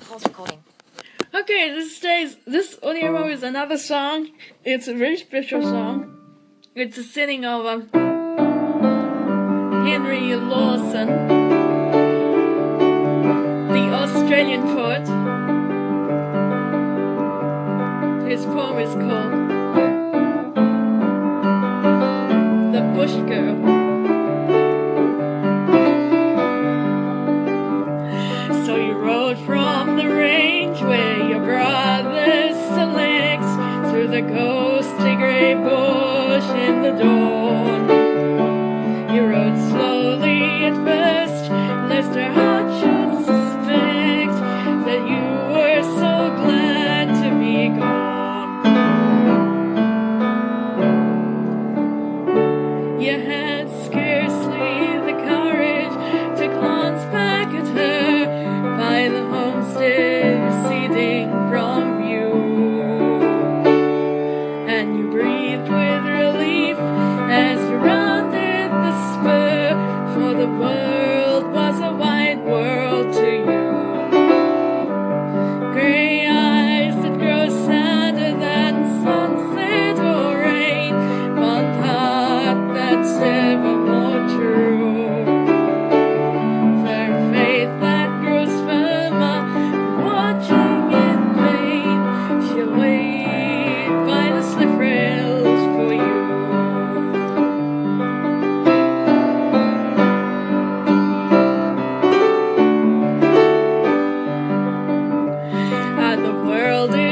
Pause recording. Okay, this stays. This audio is another song. It's a very special song. It's a singing of um, Henry Lawson, the Australian poet. His poem is called breathe with relief as world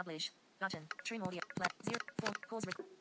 Publish. Button. Trim audio. Play. Zero. Four. Pause.